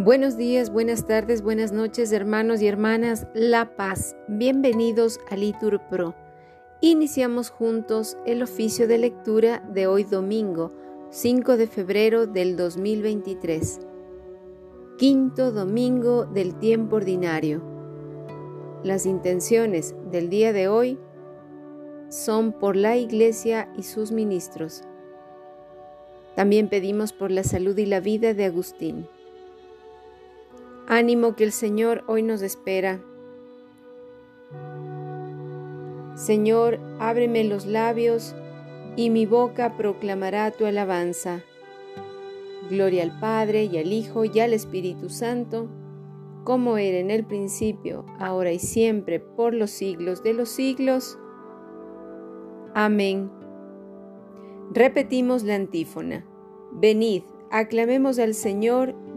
Buenos días, buenas tardes, buenas noches, hermanos y hermanas La Paz. Bienvenidos a Litur Pro. Iniciamos juntos el oficio de lectura de hoy domingo, 5 de febrero del 2023. Quinto domingo del tiempo ordinario. Las intenciones del día de hoy son por la Iglesia y sus ministros. También pedimos por la salud y la vida de Agustín. Ánimo que el Señor hoy nos espera. Señor, ábreme los labios y mi boca proclamará tu alabanza. Gloria al Padre y al Hijo y al Espíritu Santo, como era en el principio, ahora y siempre, por los siglos de los siglos. Amén. Repetimos la antífona. Venid, aclamemos al Señor,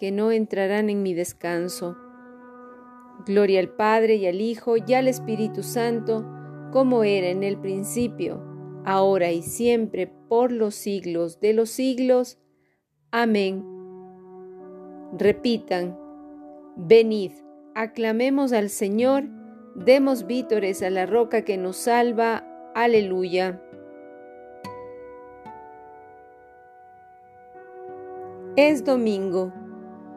que no entrarán en mi descanso. Gloria al Padre y al Hijo y al Espíritu Santo, como era en el principio, ahora y siempre, por los siglos de los siglos. Amén. Repitan, venid, aclamemos al Señor, demos vítores a la roca que nos salva. Aleluya. Es domingo.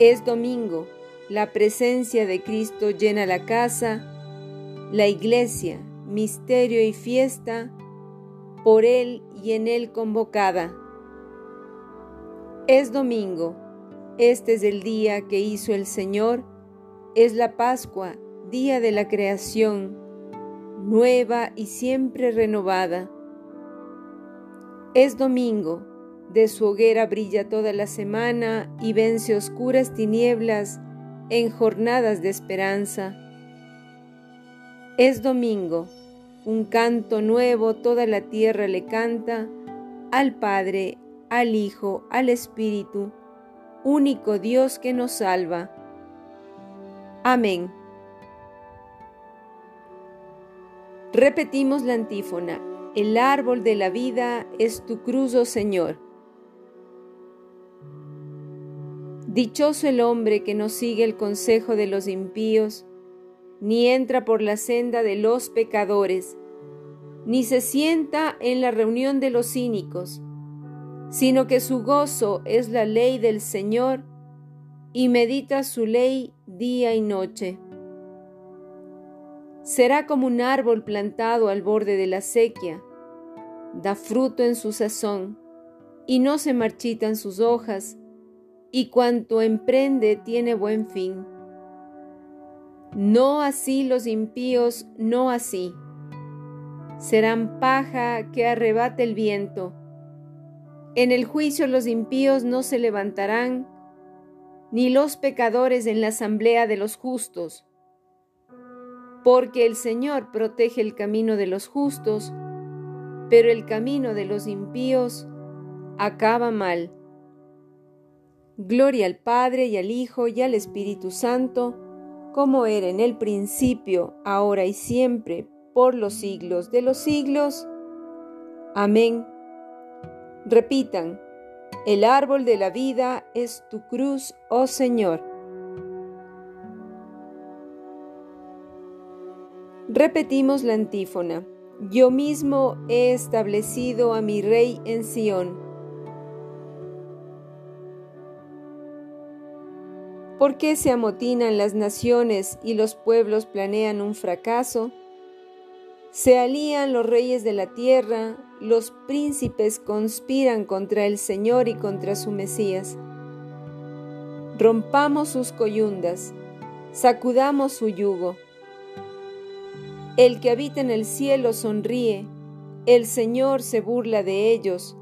es domingo, la presencia de Cristo llena la casa, la iglesia, misterio y fiesta, por Él y en Él convocada. Es domingo, este es el día que hizo el Señor, es la Pascua, día de la creación, nueva y siempre renovada. Es domingo, de su hoguera brilla toda la semana y vence oscuras tinieblas en jornadas de esperanza. Es domingo, un canto nuevo toda la tierra le canta al Padre, al Hijo, al Espíritu, único Dios que nos salva. Amén. Repetimos la antífona. El árbol de la vida es tu cruz, oh Señor. Dichoso el hombre que no sigue el consejo de los impíos, ni entra por la senda de los pecadores, ni se sienta en la reunión de los cínicos, sino que su gozo es la ley del Señor y medita su ley día y noche. Será como un árbol plantado al borde de la sequía, da fruto en su sazón, y no se marchitan sus hojas, y cuanto emprende tiene buen fin. No así los impíos, no así. Serán paja que arrebate el viento. En el juicio los impíos no se levantarán, ni los pecadores en la asamblea de los justos. Porque el Señor protege el camino de los justos, pero el camino de los impíos acaba mal. Gloria al Padre y al Hijo y al Espíritu Santo, como era en el principio, ahora y siempre, por los siglos de los siglos. Amén. Repitan, el árbol de la vida es tu cruz, oh Señor. Repetimos la antífona. Yo mismo he establecido a mi rey en Sión ¿Por qué se amotinan las naciones y los pueblos planean un fracaso? Se alían los reyes de la tierra, los príncipes conspiran contra el Señor y contra su Mesías. Rompamos sus coyundas, sacudamos su yugo. El que habita en el cielo sonríe, el Señor se burla de ellos.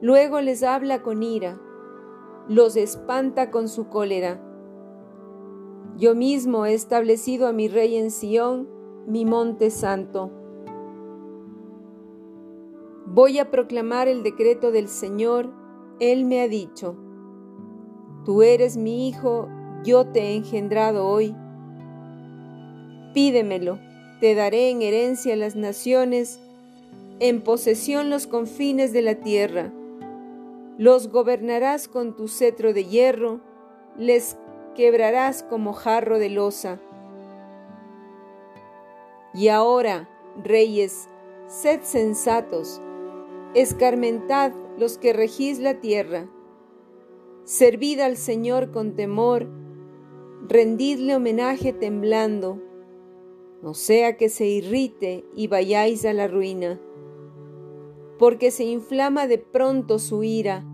Luego les habla con ira los espanta con su cólera. Yo mismo he establecido a mi rey en Sión, mi monte santo. Voy a proclamar el decreto del Señor, Él me ha dicho, Tú eres mi hijo, yo te he engendrado hoy. Pídemelo, te daré en herencia las naciones, en posesión los confines de la tierra los gobernarás con tu cetro de hierro, les quebrarás como jarro de losa. Y ahora, reyes, sed sensatos, escarmentad los que regís la tierra, servid al Señor con temor, rendidle homenaje temblando, no sea que se irrite y vayáis a la ruina porque se inflama de pronto su ira.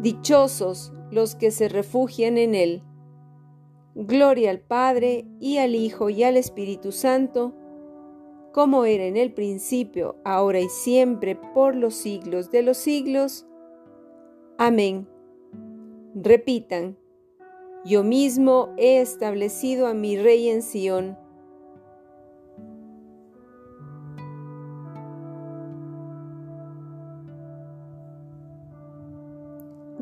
Dichosos los que se refugian en él. Gloria al Padre y al Hijo y al Espíritu Santo, como era en el principio, ahora y siempre, por los siglos de los siglos. Amén. Repitan, yo mismo he establecido a mi Rey en Sión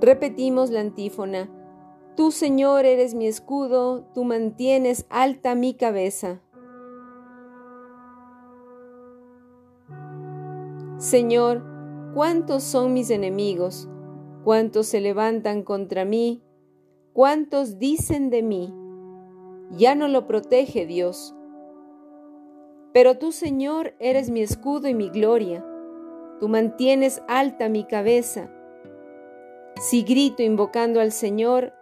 Repetimos la antífona. Tú, Señor, eres mi escudo, tú mantienes alta mi cabeza. Señor, ¿cuántos son mis enemigos? ¿Cuántos se levantan contra mí? ¿Cuántos dicen de mí? Ya no lo protege Dios. Pero tú, Señor, eres mi escudo y mi gloria. Tú mantienes alta mi cabeza. Si grito invocando al Señor,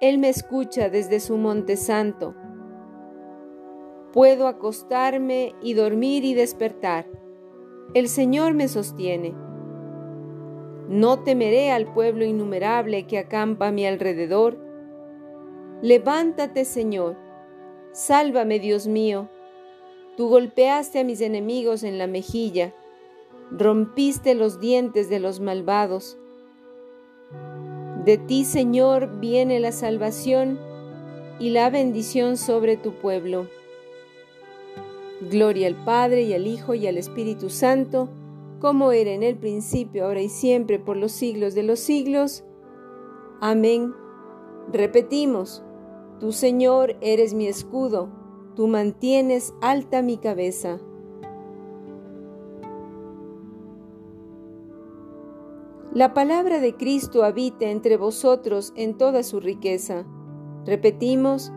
Él me escucha desde su monte santo. Puedo acostarme y dormir y despertar. El Señor me sostiene. No temeré al pueblo innumerable que acampa a mi alrededor. Levántate, Señor. Sálvame, Dios mío. Tú golpeaste a mis enemigos en la mejilla. Rompiste los dientes de los malvados de ti, Señor, viene la salvación y la bendición sobre tu pueblo. Gloria al Padre y al Hijo y al Espíritu Santo, como era en el principio, ahora y siempre, por los siglos de los siglos. Amén. Repetimos, tú Señor eres mi escudo, tú mantienes alta mi cabeza. La palabra de Cristo habita entre vosotros en toda su riqueza. Repetimos,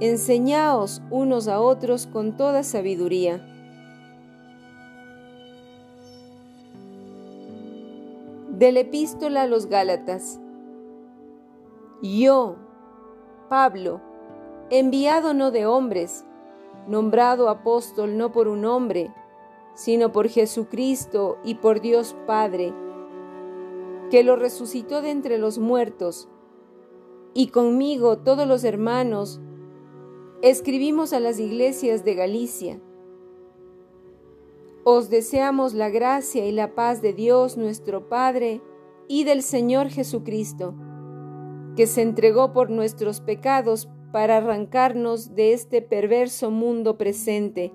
enseñaos unos a otros con toda sabiduría. De la epístola a los Gálatas. Yo, Pablo, enviado no de hombres, nombrado apóstol no por un hombre, sino por Jesucristo y por Dios Padre, que lo resucitó de entre los muertos, y conmigo todos los hermanos Escribimos a las iglesias de Galicia. Os deseamos la gracia y la paz de Dios nuestro Padre y del Señor Jesucristo, que se entregó por nuestros pecados para arrancarnos de este perverso mundo presente,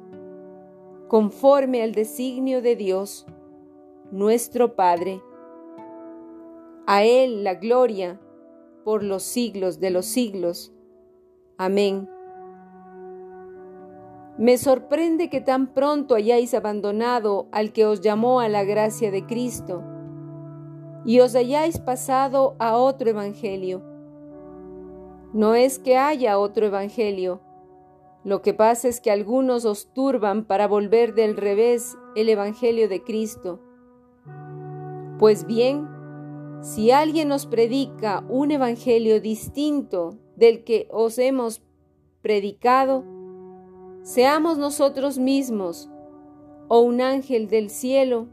conforme al designio de Dios, nuestro Padre. A Él la gloria por los siglos de los siglos. Amén. Me sorprende que tan pronto hayáis abandonado al que os llamó a la gracia de Cristo y os hayáis pasado a otro evangelio no es que haya otro evangelio. Lo que pasa es que algunos os turban para volver del revés el evangelio de Cristo. Pues bien, si alguien os predica un evangelio distinto del que os hemos predicado, seamos nosotros mismos o un ángel del cielo,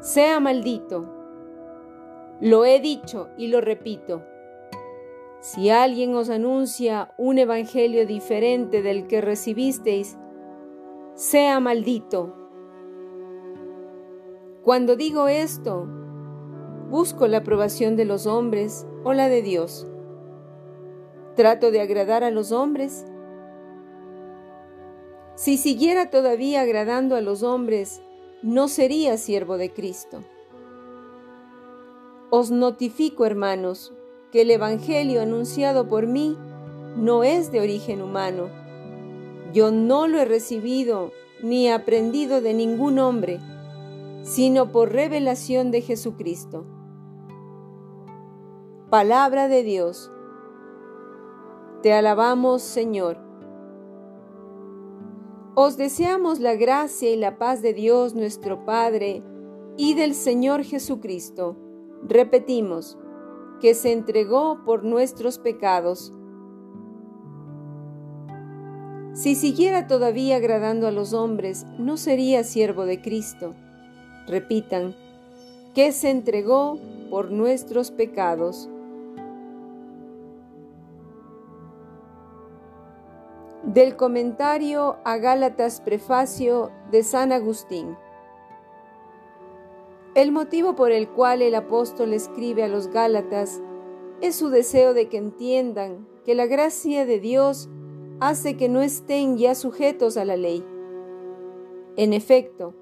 sea maldito. Lo he dicho y lo repito. Si alguien os anuncia un evangelio diferente del que recibisteis, sea maldito. Cuando digo esto, busco la aprobación de los hombres o la de Dios. ¿Trato de agradar a los hombres? Si siguiera todavía agradando a los hombres, no sería siervo de Cristo. Os notifico, hermanos, que el Evangelio anunciado por mí no es de origen humano. Yo no lo he recibido ni aprendido de ningún hombre, sino por revelación de Jesucristo. Palabra de Dios. Te alabamos, Señor. Os deseamos la gracia y la paz de Dios nuestro Padre y del Señor Jesucristo. Repetimos, que se entregó por nuestros pecados. Si siguiera todavía agradando a los hombres, no sería siervo de Cristo. Repitan, que se entregó por nuestros pecados. Del comentario a Gálatas prefacio de San Agustín. El motivo por el cual el apóstol escribe a los Gálatas es su deseo de que entiendan que la gracia de Dios hace que no estén ya sujetos a la ley. En efecto,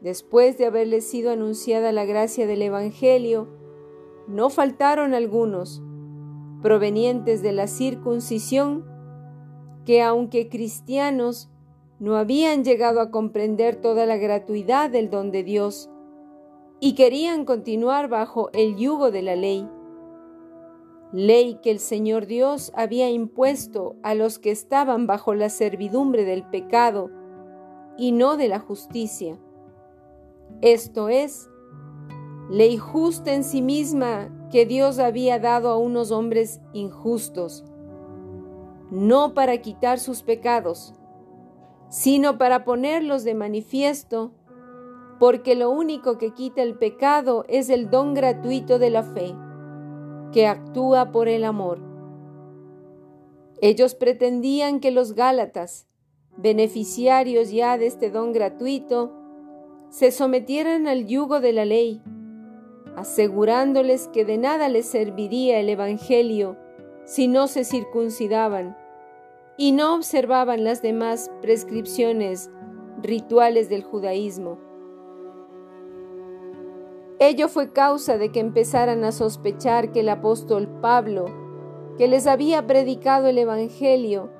después de haberles sido anunciada la gracia del Evangelio, no faltaron algunos, provenientes de la circuncisión, que aunque cristianos, no habían llegado a comprender toda la gratuidad del don de Dios, y querían continuar bajo el yugo de la ley, ley que el Señor Dios había impuesto a los que estaban bajo la servidumbre del pecado y no de la justicia. Esto es, ley justa en sí misma que Dios había dado a unos hombres injustos, no para quitar sus pecados, sino para ponerlos de manifiesto porque lo único que quita el pecado es el don gratuito de la fe, que actúa por el amor. Ellos pretendían que los Gálatas, beneficiarios ya de este don gratuito, se sometieran al yugo de la ley, asegurándoles que de nada les serviría el Evangelio si no se circuncidaban y no observaban las demás prescripciones rituales del judaísmo. Ello fue causa de que empezaran a sospechar que el apóstol Pablo, que les había predicado el Evangelio,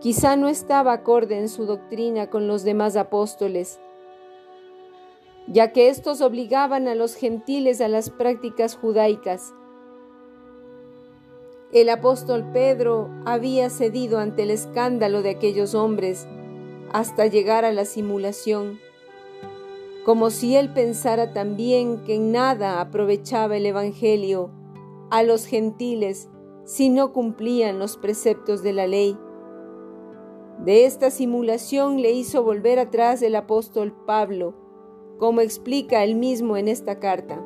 quizá no estaba acorde en su doctrina con los demás apóstoles, ya que éstos obligaban a los gentiles a las prácticas judaicas. El apóstol Pedro había cedido ante el escándalo de aquellos hombres hasta llegar a la simulación como si él pensara también que en nada aprovechaba el Evangelio a los gentiles si no cumplían los preceptos de la ley. De esta simulación le hizo volver atrás el apóstol Pablo, como explica él mismo en esta carta.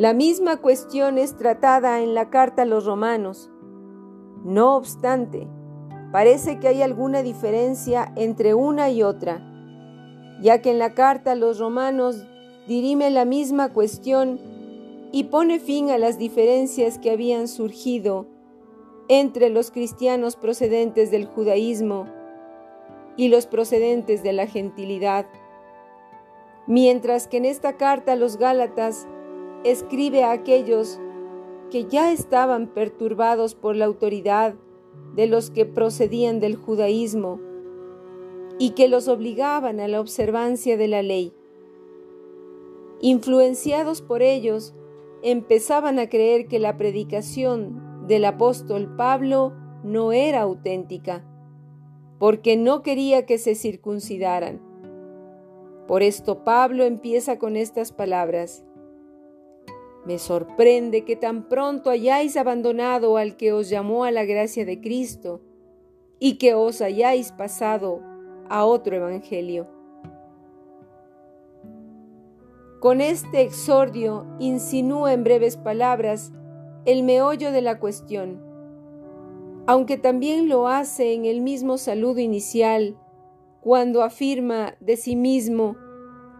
La misma cuestión es tratada en la carta a los romanos. No obstante, parece que hay alguna diferencia entre una y otra, ya que en la carta a los romanos dirime la misma cuestión y pone fin a las diferencias que habían surgido entre los cristianos procedentes del judaísmo y los procedentes de la gentilidad, mientras que en esta carta a los Gálatas escribe a aquellos que ya estaban perturbados por la autoridad de los que procedían del judaísmo y que los obligaban a la observancia de la ley. Influenciados por ellos, empezaban a creer que la predicación del apóstol Pablo no era auténtica, porque no quería que se circuncidaran. Por esto Pablo empieza con estas palabras. Me sorprende que tan pronto hayáis abandonado al que os llamó a la gracia de Cristo y que os hayáis pasado a otro evangelio. Con este exordio insinúa en breves palabras el meollo de la cuestión, aunque también lo hace en el mismo saludo inicial, cuando afirma de sí mismo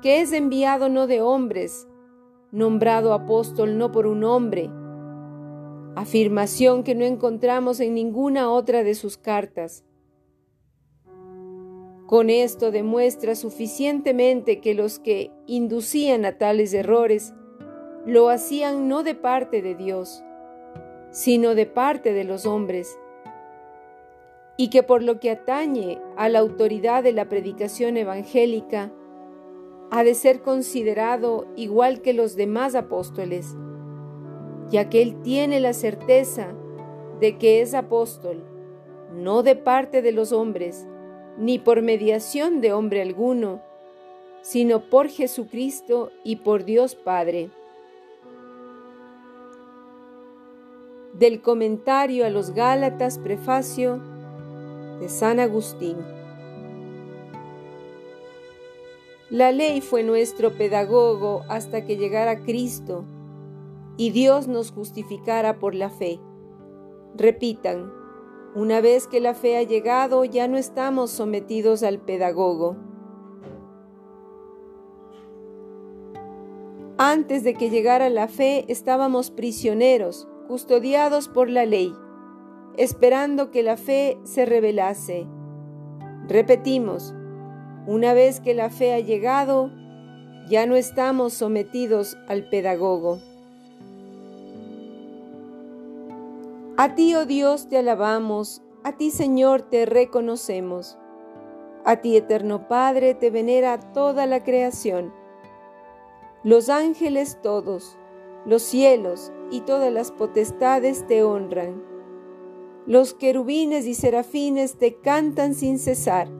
que es enviado no de hombres, nombrado apóstol no por un hombre, afirmación que no encontramos en ninguna otra de sus cartas. Con esto demuestra suficientemente que los que inducían a tales errores lo hacían no de parte de Dios, sino de parte de los hombres, y que por lo que atañe a la autoridad de la predicación evangélica, ha de ser considerado igual que los demás apóstoles, ya que él tiene la certeza de que es apóstol, no de parte de los hombres, ni por mediación de hombre alguno, sino por Jesucristo y por Dios Padre. Del comentario a los Gálatas, prefacio de San Agustín. La ley fue nuestro pedagogo hasta que llegara Cristo y Dios nos justificara por la fe. Repitan, una vez que la fe ha llegado, ya no estamos sometidos al pedagogo. Antes de que llegara la fe, estábamos prisioneros, custodiados por la ley, esperando que la fe se revelase. Repetimos, una vez que la fe ha llegado, ya no estamos sometidos al pedagogo. A ti, oh Dios, te alabamos, a ti, Señor, te reconocemos. A ti, eterno Padre, te venera toda la creación. Los ángeles todos, los cielos y todas las potestades te honran. Los querubines y serafines te cantan sin cesar.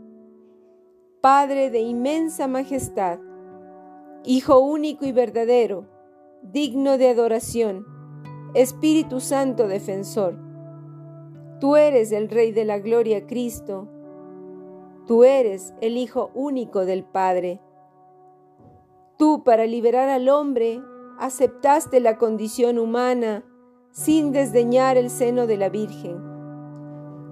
Padre de inmensa majestad, Hijo único y verdadero, digno de adoración, Espíritu Santo defensor Tú eres el Rey de la Gloria, Cristo. Tú eres el Hijo único del Padre. Tú, para liberar al hombre, aceptaste la condición humana sin desdeñar el seno de la Virgen.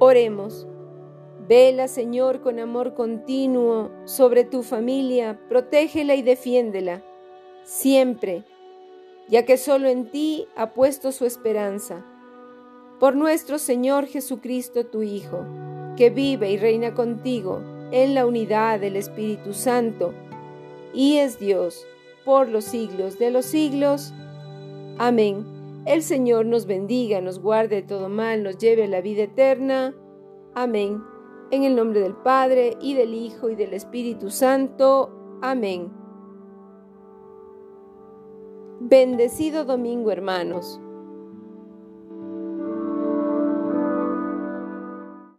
Oremos. Vela, Señor, con amor continuo sobre tu familia, protégela y defiéndela, siempre, ya que solo en ti ha puesto su esperanza por nuestro Señor Jesucristo, tu Hijo, que vive y reina contigo en la unidad del Espíritu Santo, y es Dios por los siglos de los siglos. Amén. El Señor nos bendiga, nos guarde de todo mal, nos lleve a la vida eterna. Amén. En el nombre del Padre, y del Hijo, y del Espíritu Santo. Amén. Bendecido domingo, hermanos.